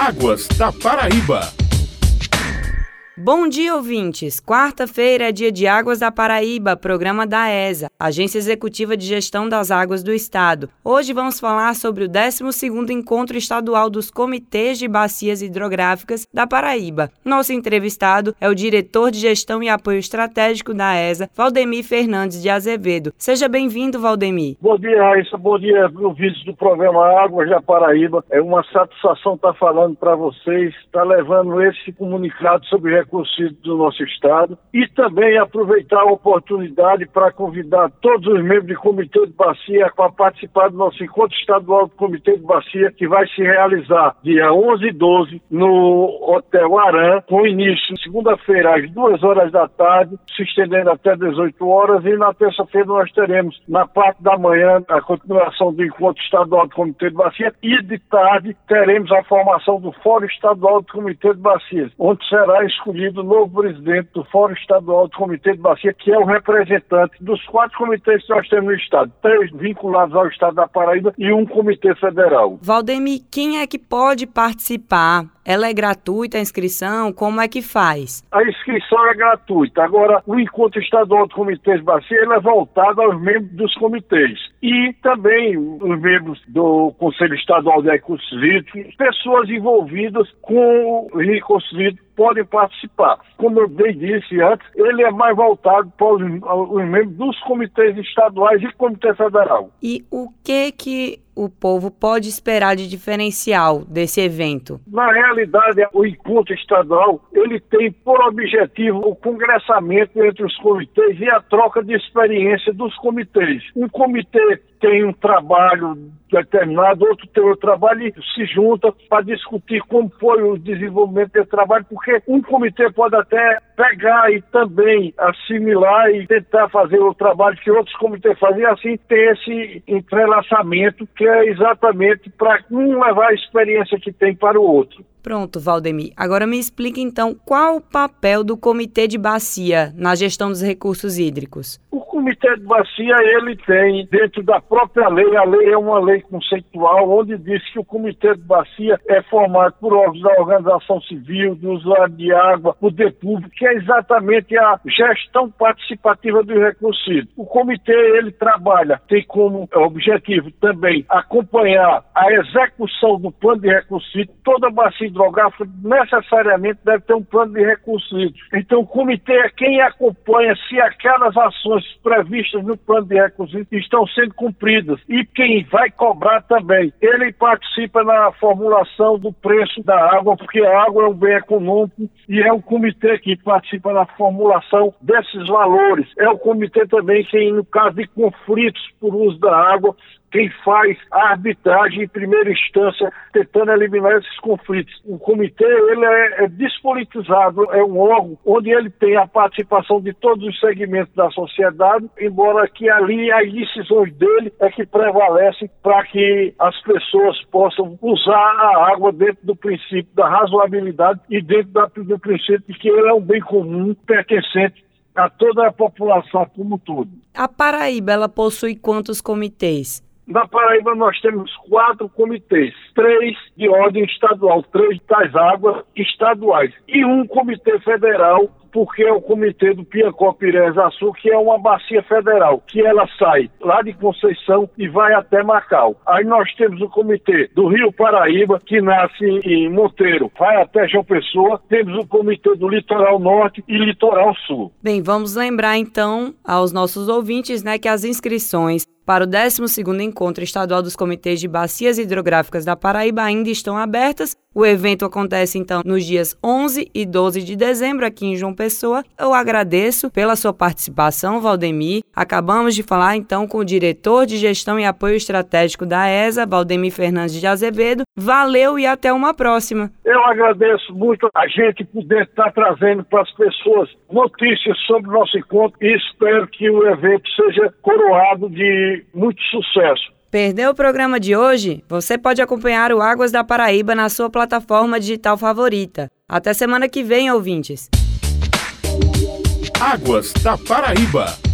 Águas da Paraíba. Bom dia, ouvintes! Quarta-feira é dia de Águas da Paraíba, programa da ESA, Agência Executiva de Gestão das Águas do Estado. Hoje vamos falar sobre o 12º Encontro Estadual dos Comitês de Bacias Hidrográficas da Paraíba. Nosso entrevistado é o diretor de Gestão e Apoio Estratégico da ESA, Valdemir Fernandes de Azevedo. Seja bem-vindo, Valdemir. Bom dia, Raíssa. Bom dia, ouvintes do programa Águas da Paraíba. É uma satisfação estar falando para vocês, estar levando esse comunicado sobre recursos do nosso Estado e também aproveitar a oportunidade para convidar todos os membros do Comitê de Bacia para participar do nosso encontro estadual do Comitê de Bacia, que vai se realizar dia 11 e 12 no Hotel Aran, com início segunda-feira às 2 horas da tarde, se estendendo até 18 horas, e na terça-feira nós teremos, na parte da manhã, a continuação do encontro estadual do Comitê de Bacia e de tarde teremos a formação do Fórum Estadual do Comitê de Bacias, onde será escolhido escolhido o novo presidente do Fórum Estadual do Comitê de Bacia, que é o representante dos quatro comitês que nós temos no Estado, três vinculados ao Estado da Paraíba e um comitê federal. Valdemir, quem é que pode participar? Ela é gratuita a inscrição? Como é que faz? A inscrição é gratuita. Agora, o encontro estadual do Comitê de Bacia é voltado aos membros dos comitês. E também os membros do Conselho Estadual de Recursos pessoas envolvidas com o hídricos podem participar. Como eu bem disse antes, ele é mais voltado para os, os membros dos comitês estaduais e comitê federal. E o que que o povo pode esperar de diferencial desse evento? Na realidade, o encontro estadual ele tem por objetivo o congressamento entre os comitês e a troca de experiência dos comitês. Um comitê tem um trabalho determinado, outro tem outro trabalho e se junta para discutir como foi o desenvolvimento desse trabalho, porque um comitê pode até pegar e também assimilar e tentar fazer o trabalho que outros comitês fazem, e assim ter esse entrelaçamento que é exatamente para um levar a experiência que tem para o outro. Pronto, Valdemir. Agora me explica então qual o papel do Comitê de Bacia na gestão dos recursos hídricos. O Comitê de Bacia, ele tem, dentro da própria lei, a lei é uma lei conceitual, onde diz que o Comitê de Bacia é formado por órgãos da organização civil, do usuário de água, poder público, que é exatamente a gestão participativa do recurso. O comitê, ele trabalha, tem como objetivo também acompanhar a execução do plano de recurso toda bacia hidrográfica necessariamente deve ter um plano de hídricos. Então, o comitê é quem acompanha se aquelas ações previstas no plano de recursos estão sendo cumpridas. E quem vai cobrar também. Ele participa na formulação do preço da água, porque a água é um bem econômico e é o comitê que participa na formulação desses valores. É o comitê também que, no caso de conflitos por uso da água, quem faz a arbitragem em primeira instância, tentando eliminar esses conflitos. O comitê ele é, é despolitizado, é um órgão onde ele tem a participação de todos os segmentos da sociedade, embora que ali as decisões dele é que prevalecem para que as pessoas possam usar a água dentro do princípio da razoabilidade e dentro da, do princípio de que ele é um bem comum pertencente a toda a população como um todo. A Paraíba ela possui quantos comitês? Na Paraíba nós temos quatro comitês, três de ordem estadual, três das águas estaduais e um comitê federal porque é o comitê do Piancó Pirés Açu, que é uma bacia federal, que ela sai lá de Conceição e vai até Macau. Aí nós temos o comitê do Rio Paraíba, que nasce em Monteiro, vai até João Pessoa. Temos o comitê do Litoral Norte e Litoral Sul. Bem, vamos lembrar então aos nossos ouvintes, né, que as inscrições para o 12º Encontro Estadual dos Comitês de Bacias Hidrográficas da Paraíba ainda estão abertas. O evento acontece então nos dias 11 e 12 de dezembro aqui em João Pessoa. Eu agradeço pela sua participação, Valdemir. Acabamos de falar então com o diretor de Gestão e Apoio Estratégico da ESA, Valdemir Fernandes de Azevedo. Valeu e até uma próxima. Eu agradeço muito a gente poder estar trazendo para as pessoas notícias sobre o nosso encontro e espero que o evento seja coroado de muito sucesso. Perdeu o programa de hoje? Você pode acompanhar o Águas da Paraíba na sua plataforma digital favorita. Até semana que vem, ouvintes. Águas da Paraíba.